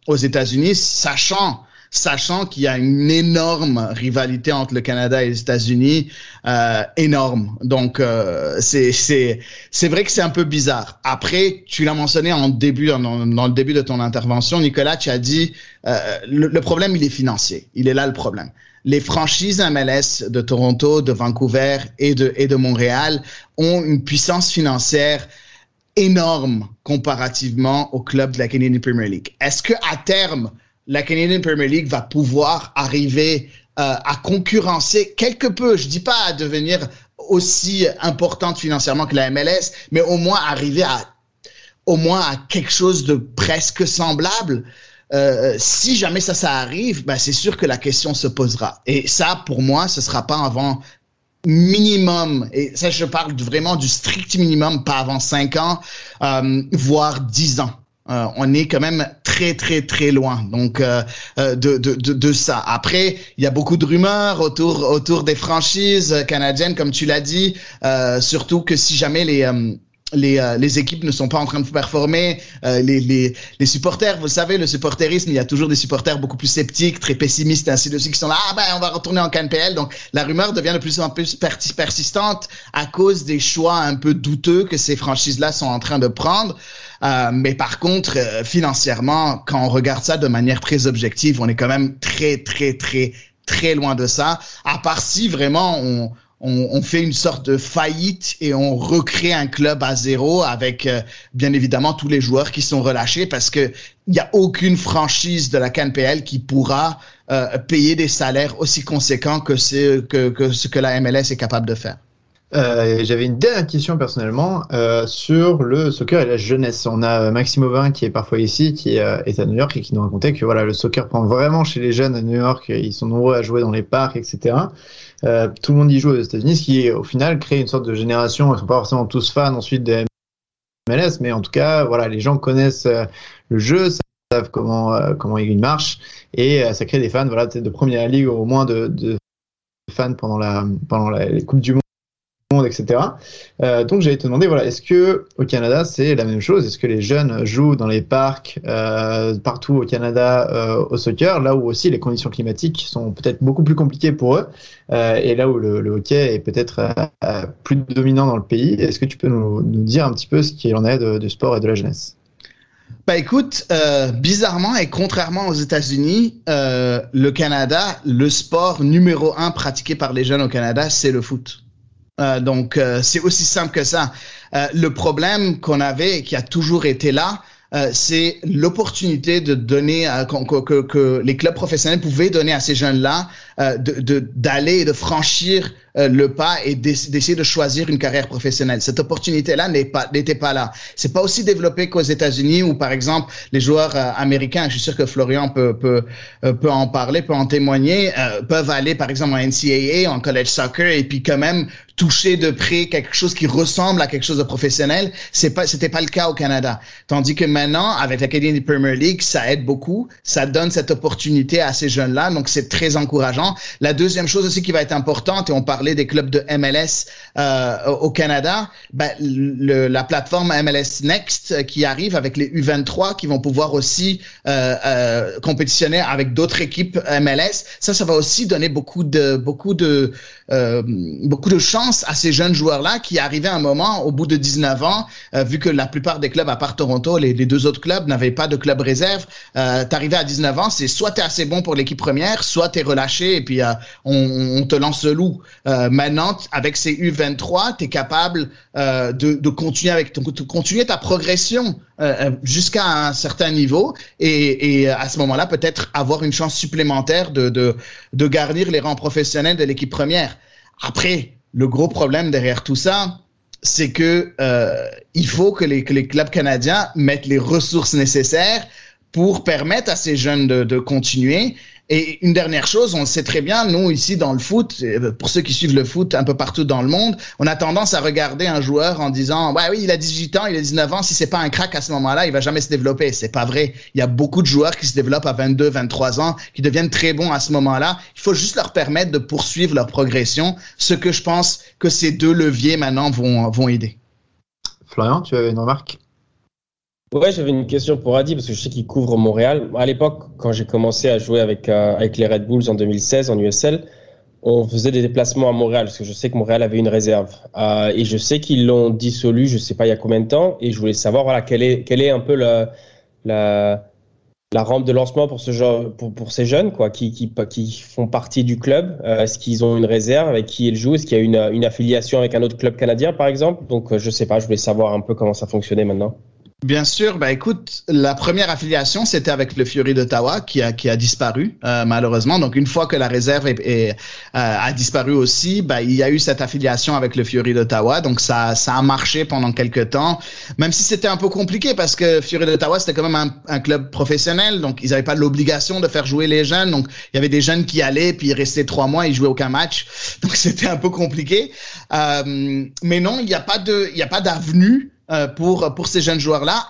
aux États-Unis, sachant sachant qu'il y a une énorme rivalité entre le Canada et les États-Unis, euh, énorme. Donc euh, c'est vrai que c'est un peu bizarre. Après, tu l'as mentionné en début dans, le début de ton intervention, Nicolas, tu as dit euh, le, le, problème il est financier. Il est là le problème. Les franchises MLS de Toronto, de Vancouver et de et de Montréal ont une puissance financière énorme comparativement au club de la Canadian Premier League. Est-ce que à terme la Canadian Premier League va pouvoir arriver euh, à concurrencer quelque peu, je dis pas à devenir aussi importante financièrement que la MLS, mais au moins arriver à au moins à quelque chose de presque semblable. Euh, si jamais ça, ça arrive, ben c'est sûr que la question se posera. Et ça, pour moi, ce sera pas avant minimum, et ça, je parle vraiment du strict minimum, pas avant cinq ans, euh, voire dix ans. Euh, on est quand même très très très loin donc euh, euh, de, de, de, de, ça. Après, il y a beaucoup de rumeurs autour autour des franchises canadiennes, comme tu l'as dit, surtout que si jamais les les, euh, les, équipes ne sont pas en train de performer. Euh, les, les, les, supporters, vous savez, le supporterisme, il y a toujours des supporters beaucoup plus sceptiques, très pessimistes, ainsi de suite, qui sont là, ah ben on va retourner en CanPL. Donc la rumeur devient de plus en plus persistante à cause des choix un peu douteux que ces franchises-là sont en train de prendre. Euh, mais par contre, euh, financièrement, quand on regarde ça de manière très objective, on est quand même très, très, très, très loin de ça. À part si vraiment on on, fait une sorte de faillite et on recrée un club à zéro avec euh, bien évidemment tous les joueurs qui sont relâchés parce que il n'y a aucune franchise de la CanPL qui pourra euh, payer des salaires aussi conséquents que, que, que ce que la MLS est capable de faire. Euh, J'avais une dernière question personnellement euh, sur le soccer et la jeunesse. On a Maxime Auvin qui est parfois ici, qui euh, est à New York et qui nous racontait que voilà, le soccer prend vraiment chez les jeunes à New York. Ils sont nombreux à jouer dans les parcs, etc. Euh, tout le monde y joue aux États-Unis, ce qui au final crée une sorte de génération. Ils sont pas forcément tous fans ensuite de MLS, mais en tout cas, voilà, les gens connaissent euh, le jeu, savent comment euh, comment il marche et ça crée des fans, voilà, de première ligue au moins de, de fans pendant la pendant la, les coupes du monde etc. Euh, donc j'allais te demander, voilà, est-ce que au Canada c'est la même chose? Est-ce que les jeunes jouent dans les parcs euh, partout au Canada euh, au soccer, là où aussi les conditions climatiques sont peut-être beaucoup plus compliquées pour eux, et là où le, hockey est peut-être plus dominant dans le pays? Est-ce que tu peux nous, dire un petit peu ce qu'il en est du sport et de la jeunesse? Bah écoute, bizarrement et contrairement aux États-Unis, le Canada, le sport numéro un pratiqué par les jeunes au Canada, c'est le foot. Euh, donc, euh, c'est aussi simple que ça. Euh, le problème qu'on avait et qui a toujours été là, c'est l'opportunité de donner que, que, les clubs professionnels pouvaient donner à ces jeunes-là de d'aller et de franchir euh, le pas et d'essayer de choisir une carrière professionnelle. Cette opportunité-là n'est pas n'était pas là. C'est pas aussi développé qu'aux États-Unis où par exemple les joueurs euh, américains, je suis sûr que Florian peut peut euh, peut en parler, peut en témoigner, peuvent aller par exemple en NCAA, en college soccer et puis quand même toucher de près quelque chose qui ressemble à quelque chose de professionnel. C'est pas c'était pas le cas au Canada. Tandis que maintenant avec la Canadian Premier League, ça aide beaucoup, ça donne cette opportunité à ces jeunes-là, donc c'est très encourageant. La deuxième chose aussi qui va être importante et on parle des clubs de MLS euh, au Canada, ben, la plateforme MLS Next euh, qui arrive avec les U23 qui vont pouvoir aussi euh, compétitionner avec d'autres équipes MLS, ça, ça va aussi donner beaucoup de beaucoup de beaucoup de chance à ces jeunes joueurs-là qui arrivaient à un moment, au bout de 19 ans, vu que la plupart des clubs, à part Toronto, les, deux autres clubs n'avaient pas de club réserve, t'arrivais à 19 ans, c'est soit t'es assez bon pour l'équipe première, soit t'es relâché et puis on, te lance le loup. Maintenant, avec ces U23, t'es capable euh, de, continuer avec de continuer ta progression jusqu'à un certain niveau et, à ce moment-là, peut-être avoir une chance supplémentaire de, de, de garnir les rangs professionnels de l'équipe première. Après, le gros problème derrière tout ça, c'est que euh, il faut que les, clubs canadiens mettent les ressources nécessaires pour permettre à ces jeunes de continuer et une dernière chose, on le sait très bien, nous ici dans le foot, euh, pour ceux qui suivent le foot un peu partout dans le monde, on a tendance à regarder un joueur en disant ouais oui, il a 18 ans, il a 19 ans, si c'est pas un crack à ce moment-là, il va jamais se développer. C'est pas vrai. Il y a beaucoup de joueurs qui se développent à 22, 23 ans, qui deviennent très bons à ce moment-là. Il faut juste leur permettre de poursuivre leur progression, ce que je pense que ces deux leviers maintenant vont vont aider. Florian, tu avais une remarque? Ouais, j'avais une question pour Adi parce que je sais qu'il couvre Montréal. À l'époque, quand j'ai commencé à jouer avec, euh, avec les Red Bulls en 2016 en USL, on faisait des déplacements à Montréal parce que je sais que Montréal avait une réserve. Euh, et je sais qu'ils l'ont dissolu, je sais pas il y a combien de temps. Et je voulais savoir voilà, quelle, est, quelle est un peu la, la, rampe de lancement pour, ce genre, pour, pour ces jeunes quoi, qui, qui, qui font partie du club. Euh, Est-ce qu'ils ont une réserve? Avec qui ils jouent? Est-ce qu'il y a une, affiliation avec un autre club canadien par exemple? Donc je sais pas, je voulais savoir un peu comment ça fonctionnait maintenant. Bien sûr, bah écoute, la première affiliation c'était avec le Fury d'Ottawa qui a qui a disparu euh, malheureusement. Donc une fois que la réserve est, est, euh, a disparu aussi, bah il y a eu cette affiliation avec le Fury d'Ottawa. Donc ça ça a marché pendant quelques temps, même si c'était un peu compliqué parce que Fury d'Ottawa c'était quand même un, un, club professionnel, donc ils n'avaient pas l'obligation de faire jouer les jeunes. Donc il y avait des jeunes qui allaient puis ils restaient trois mois, ils jouaient aucun match. Donc c'était un peu compliqué. Euh, mais non, il n'y a pas de il y a pas d'avenue euh, pour, pour ces jeunes joueurs-là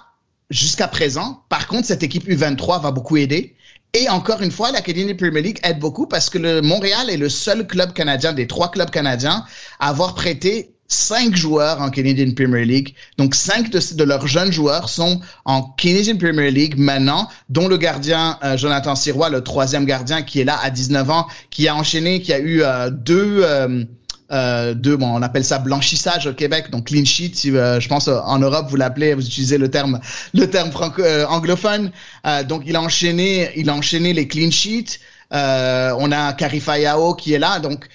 jusqu'à présent. Par contre, cette équipe U23 va beaucoup aider. Et encore une fois, la Canadian Premier League aide beaucoup parce que le Montréal est le seul club canadien, des trois clubs canadiens, à avoir prêté cinq joueurs en Canadian Premier League. Donc, cinq de, de, leurs jeunes joueurs sont en Canadian Premier League maintenant, dont le gardien euh, Jonathan Sirois, le troisième gardien qui est là à 19 ans, qui a enchaîné, qui a eu euh, deux... Euh, de, bon, on appelle ça blanchissage au Québec, donc clean sheet. Si, euh, je pense en Europe vous l'appelez, vous utilisez le terme, le terme franco euh, anglophone. Euh, donc il a enchaîné, il a enchaîné les clean sheets. Euh, on a Karifayao qui est là, donc.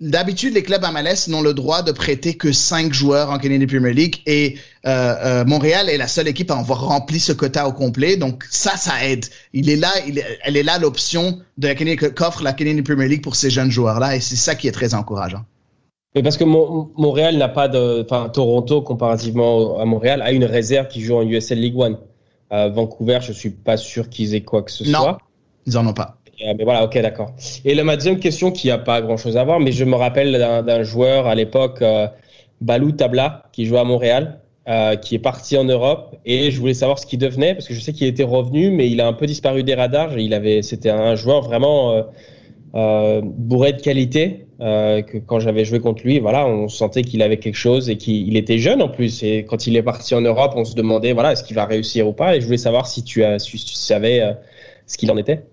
D'habitude, les clubs MLS n'ont le droit de prêter que cinq joueurs en Canadian Premier League et Montréal est la seule équipe à avoir rempli ce quota au complet. Donc ça, ça aide. Il est là, il est, elle est là l'option de la qu'offre la Canadian Premier League pour ces jeunes joueurs-là et c'est ça qui est très encourageant. Mais parce que Montréal n'a pas de, enfin Toronto comparativement à Montréal a une réserve qui joue en USL League One. Vancouver, je suis pas sûr qu'ils aient quoi que ce non, soit. ils en ont pas. Euh, mais voilà, ok, d'accord. Et la ma deuxième question qui a pas grand chose à voir, mais je me rappelle d'un joueur à l'époque, euh, Balou Tabla, qui jouait à Montréal, euh, qui est parti en Europe, et je voulais savoir ce qu'il devenait parce que je sais qu'il était revenu, mais il a un peu disparu des radars. Il avait, c'était un joueur vraiment euh, bourré de qualité. Euh, que quand j'avais joué contre lui, voilà, on sentait qu'il avait quelque chose et qu'il était jeune en plus. Et quand il est parti en Europe, on se demandait, voilà, est-ce qu'il va réussir ou pas? Et je voulais savoir si tu, as, si tu savais euh, ce qu'il en était.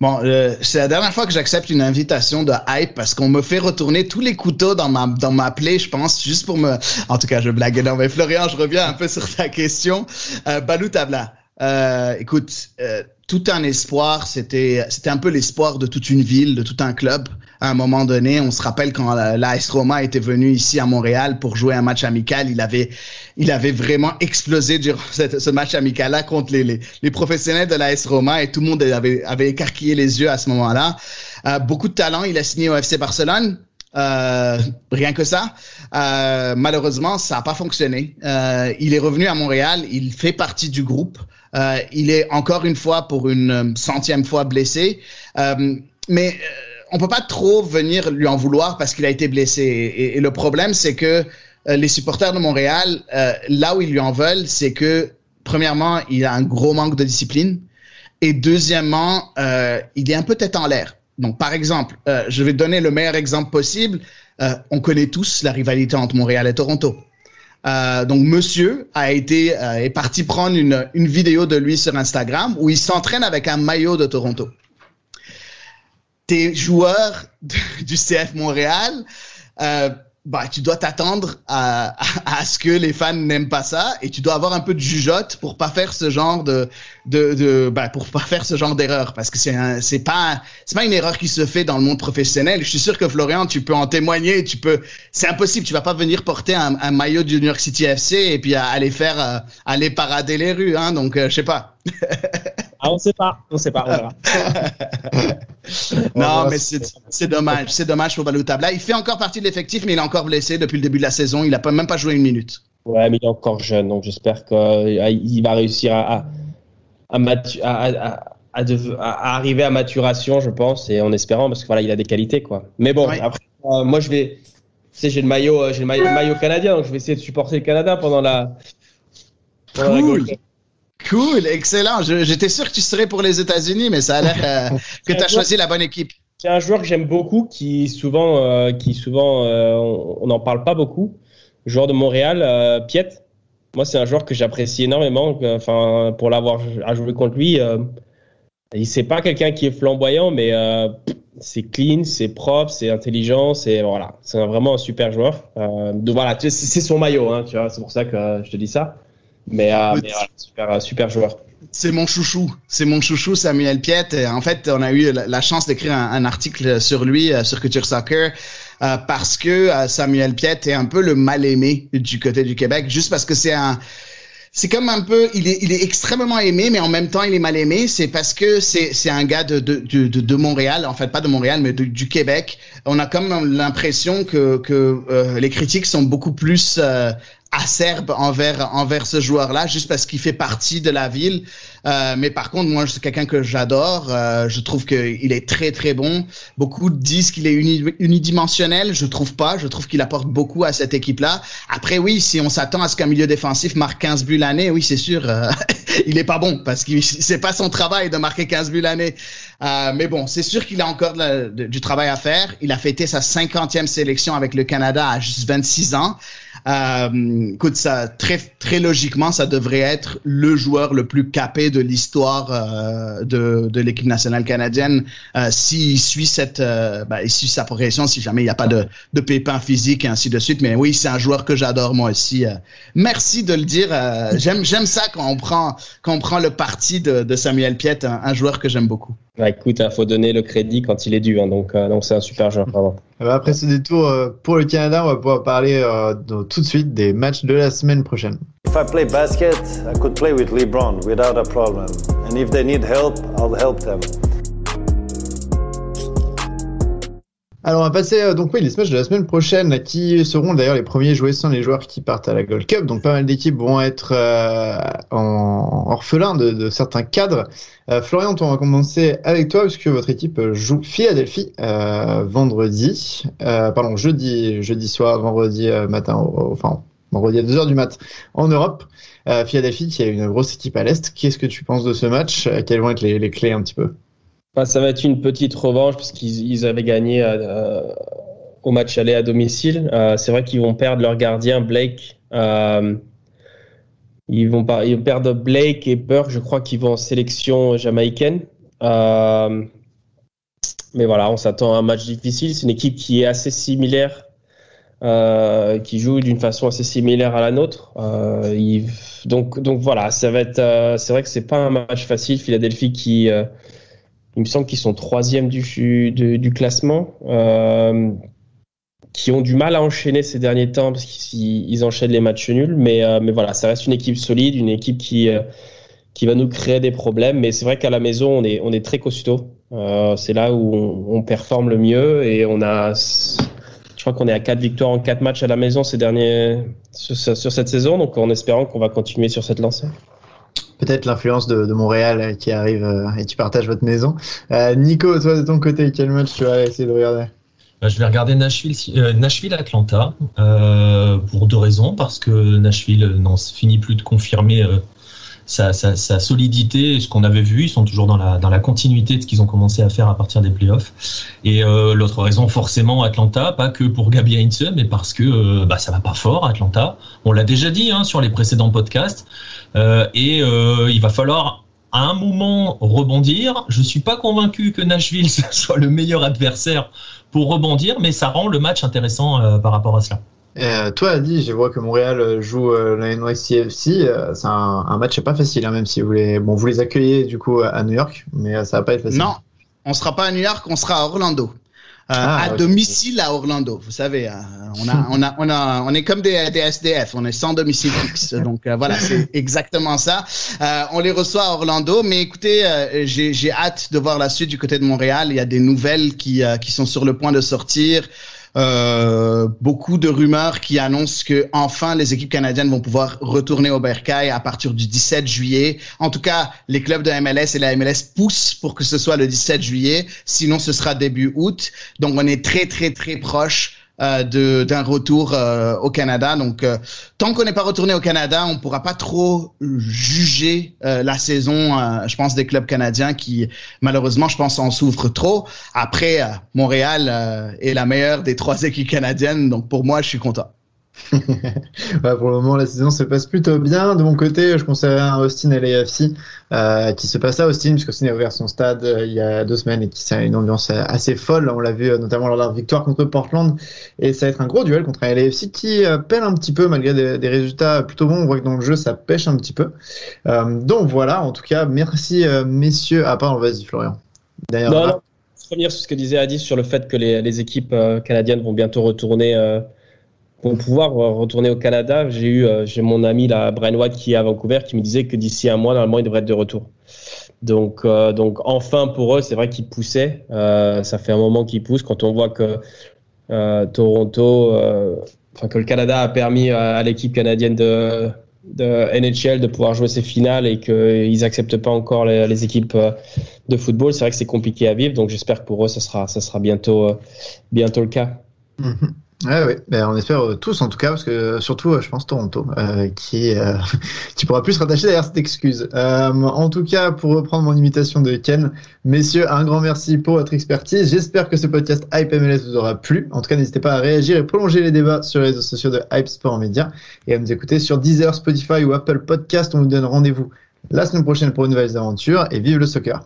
Bon, euh, c'est la dernière fois que j'accepte une invitation de hype parce qu'on me fait retourner tous les couteaux dans ma dans ma plaie, je pense, juste pour me. En tout cas, je blague. Non, mais Florian, je reviens un peu sur ta question. Euh, Tabla. Euh, écoute, euh, tout un espoir, c'était c'était un peu l'espoir de toute une ville, de tout un club. À un moment donné, on se rappelle quand l'AS Roma était venu ici à Montréal pour jouer un match amical, il avait il avait vraiment explosé durant ce match amical-là contre les, les, les, professionnels de l'AS Roma et tout le monde avait avait écarquillé les yeux à ce moment-là. Euh, beaucoup de talent, il a signé au FC Barcelone. Euh, rien que ça. Euh, malheureusement, ça n'a pas fonctionné. Euh, il est revenu à Montréal. Il fait partie du groupe. Euh, il est encore une fois pour une centième fois blessé. Euh, mais on peut pas trop venir lui en vouloir parce qu'il a été blessé. Et, et le problème, c'est que les supporters de Montréal, là où ils lui en veulent, c'est que premièrement, il a un gros manque de discipline. Et deuxièmement, il est un peu tête en l'air. Donc, par exemple, euh, je vais donner le meilleur exemple possible. Euh, on connaît tous la rivalité entre Montréal et Toronto. Euh, donc, monsieur a été est parti prendre une, vidéo de lui sur Instagram où il s'entraîne avec un maillot de Toronto. Tes joueurs du CF Montréal bah, tu dois t'attendre à, à, ce que les fans n'aiment pas ça et tu dois avoir un peu de jugeote pour pas faire ce genre de, de, de bah, pour pas faire ce genre d'erreur parce que c'est c'est pas, c'est pas une erreur qui se fait dans le monde professionnel. Je suis sûr que Florian, tu peux en témoigner, tu peux, c'est impossible, tu vas pas venir porter un, un, maillot du New York City FC et puis aller faire, euh, aller parader les rues, hein, donc euh, je sais pas. ah, on sait pas, on sait pas, on verra. non, mais c'est dommage. C'est dommage pour Balou Tabla. Il fait encore partie de l'effectif, mais il est encore blessé depuis le début de la saison. Il n'a même pas joué une minute. Ouais, mais il est encore jeune, donc j'espère qu'il euh, va réussir à, à, à, arriver à maturation, je pense, et en espérant, parce que voilà, il a des qualités, quoi. Mais bon, après, euh, moi, je vais. Tu sais, j'ai le maillot, euh, j'ai le maillot, canadien, donc je vais essayer de supporter le Canada pendant la. cool. Cool, excellent. J'étais sûr que tu serais pour les États-Unis, mais ça a l'air euh, que tu as choisi la bonne équipe. C'est un joueur que j'aime beaucoup, qui souvent, euh, qui souvent euh, on n'en parle pas beaucoup. joueur de Montréal, Piet. Moi, c'est un joueur que j'apprécie énormément. Enfin, pour l'avoir à jouer contre lui, il c'est pas quelqu'un qui est flamboyant, mais c'est clean, c'est propre, c'est intelligent, c'est voilà, c'est vraiment un super joueur. donc voilà, c'est son maillot, hein, tu vois, c'est pour ça que je te dis ça. Mais, euh, super, euh, super joueur. C'est mon chouchou, c'est mon chouchou Samuel Piet. En fait, on a eu la chance d'écrire un, article sur lui euh, sur Culture Soccer parce que Samuel Piet est un peu le mal aimé du côté du Québec, juste parce que c'est un c'est comme un peu, il est, il est extrêmement aimé, mais en même temps, il est mal aimé. C'est parce que c'est, c'est un gars de, de, de, de, Montréal, en fait, pas de Montréal, mais du Québec. On a comme l'impression que, que les critiques sont beaucoup plus acerbe envers envers ce joueur-là juste parce qu'il fait partie de la ville. Euh, mais par contre, moi, c'est quelqu'un que j'adore. Euh, je trouve qu'il est très très bon. Beaucoup disent qu'il est unidimensionnel. Je trouve pas. Je trouve qu'il apporte beaucoup à cette équipe-là. Après, oui, si on s'attend à ce qu'un milieu défensif marque 15 buts l'année, oui, c'est sûr, euh, il est pas bon parce que c'est pas son travail de marquer 15 buts l'année. Euh, mais bon, c'est sûr qu'il a encore du travail à faire. Il a fêté sa 50e sélection avec le Canada à juste 26 ans. Euh, écoute, ça, très, très logiquement, ça devrait être le joueur le plus capé de l'histoire euh, de, de l'équipe nationale canadienne euh, s'il suit cette, euh, ben, il suit sa progression, si jamais il n'y a pas de, de pépins physiques et ainsi de suite. Mais oui, c'est un joueur que j'adore moi aussi. Euh. merci de le dire. j'aime, j'aime ça quand on prend, quand on prend le parti de, de Samuel Piet, un, un joueur que j'aime beaucoup. Bah, écoute, il faut donner le crédit quand il est dû, hein, donc donc c'est un super joueur. Pardon. Après ce détour pour le Canada, on va pouvoir parler tout de suite des matchs de la semaine prochaine. If I play basket, I could play with LeBron without a problem. And if they need help, I'll help them. Alors on va passer euh, donc oui les matchs de la semaine prochaine qui seront d'ailleurs les premiers joués sans les joueurs qui partent à la Gold Cup donc pas mal d'équipes vont être euh, en orphelin de, certains cadres. Euh, Florian on va commencer avec toi puisque votre équipe joue Philadelphie vendredi pardon jeudi jeudi soir vendredi matin enfin vendredi à 2h du mat en Europe. Philadelphie qui a une grosse équipe à l'Est. Qu'est-ce que tu penses de ce match? Quelles vont être les, clés un petit peu? Ça va être une petite revanche parce qu'ils avaient gagné euh, au match aller à domicile. C'est vrai qu'ils vont perdre leur gardien Blake. ils, vont perdre Blake et Burke, je crois qu'ils vont en sélection jamaïcaine. mais voilà, on s'attend à un match difficile. C'est une équipe qui est assez similaire euh, qui joue d'une façon assez similaire à la nôtre. Euh, donc, donc voilà, ça va être. Euh, c'est vrai que c'est pas un match facile. Philadelphie qui, euh, il me semble qu'ils sont troisième du, classement, qui ont du mal à enchaîner ces derniers temps parce qu'ils enchaînent les matchs nuls. Mais, mais voilà, ça reste une équipe solide, une équipe qui qui va nous créer des problèmes. Mais c'est vrai qu'à la maison, on est très costaud. c'est là où on, performe le mieux et on a je crois qu'on est à 4 victoires en 4 matchs à la maison ces derniers, sur, cette saison, donc en espérant qu'on va continuer sur cette lancée. Peut-être l'influence de, Montréal euh, qui arrive euh, et tu partages votre maison. Euh, Nico, toi de ton côté, quel match tu vas essayer de regarder? Bah, je vais regarder Nashville, Nashville Atlanta pour deux raisons parce que Nashville n'en finit plus de confirmer sa, sa, solidité, ce qu'on avait vu, ils sont toujours dans la, dans la continuité de ce qu'ils ont commencé à faire à partir des playoffs. Et euh, l'autre raison, forcément, Atlanta, pas que pour Gabi Heinze, mais parce que euh, bah, ça va pas fort, Atlanta. On l'a déjà dit hein, sur les précédents podcasts. Euh, et il va falloir à un moment rebondir. Je suis pas convaincu que Nashville soit le meilleur adversaire pour rebondir, mais ça rend le match intéressant euh, par rapport à cela. Euh, toi, Adi, je vois que Montréal joue euh, la NYCFC. Euh, c'est un, un, match pas facile, hein, même si vous les, bon, vous les accueillez du coup à New York, mais ça va pas être facile. Non, on sera pas à New York, on sera à Orlando. Ah, à domicile à Orlando. Vous savez, on a, on a, on a, on est comme des, des SDF, on est sans domicile fixe. Donc voilà, c'est exactement ça. Euh, on les reçoit à Orlando, mais écoutez, euh, j'ai hâte de voir la suite du côté de Montréal. Il y a des nouvelles qui, qui sont sur le point de sortir. Euh, beaucoup de rumeurs qui annoncent que enfin les équipes canadiennes vont pouvoir retourner au Bercail à partir du 17 juillet. En tout cas, les clubs de MLS et la MLS poussent pour que ce soit le 17 juillet. Sinon, ce sera début août. Donc, on est très, très, très proche euh, d'un retour euh, au Canada. Donc, euh, tant qu'on n'est pas retourné au Canada, on pourra pas trop juger euh, la saison, je pense, des clubs canadiens qui, malheureusement, je pense, en souffrent trop. Après, Montréal est la meilleure des trois équipes canadiennes. Donc, pour moi, je suis content. Pour le moment, la saison se passe plutôt bien. De mon côté, je conseillerais un Austin LAFC euh, qui se passe à Austin, puisqu'Austin a ouvert son stade euh, il y a deux semaines et qui a une ambiance assez folle. On l'a vu euh, notamment lors de la victoire contre Portland. Et ça va être un gros duel contre un LAFC qui euh, peine un petit peu malgré des, des, résultats plutôt bons. On voit que dans le jeu, ça pêche un petit peu. Euh, donc voilà, en tout cas, merci messieurs. Ah, pardon, vas-y Florian. D'ailleurs, revenir sur ce que disait Adi sur le fait que les, les équipes canadiennes vont bientôt retourner pour pouvoir retourner au Canada, j'ai eu euh, j'ai mon ami là, Brian White qui est à Vancouver qui me disait que d'ici un mois normalement il devrait être de retour. Donc euh, donc enfin pour eux c'est vrai qu'ils poussaient. Euh, ça fait un moment qu'ils poussent quand on voit que Toronto, enfin que le Canada a permis à, l'équipe canadienne de NHL de pouvoir jouer ses finales et qu'ils acceptent pas encore les, les équipes de football. C'est vrai que c'est compliqué à vivre. Donc j'espère que pour eux ça sera ça sera bientôt bientôt le cas. Mm-hmm. Ouais, ouais. Ben, on espère euh, tous en tout cas, parce que surtout, euh, je pense Toronto, euh, qui, euh, qui pourra plus se rattacher derrière cette excuse. en tout cas, pour reprendre mon imitation de Ken, messieurs, un grand merci pour votre expertise. J'espère que ce podcast Hype MLS vous aura plu. En tout cas, n'hésitez pas à réagir et prolonger les débats sur les réseaux sociaux de Hype Sport Media et à nous écouter sur Deezer, Spotify ou Apple Podcast. On vous donne rendez-vous la semaine prochaine pour une nouvelle aventure et vive le soccer.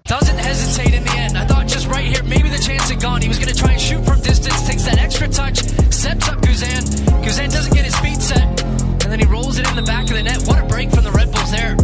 Sets up Guzan. Guzan doesn't get his feet set, and then he rolls it in the back of the net. What a break from the Red Bulls there.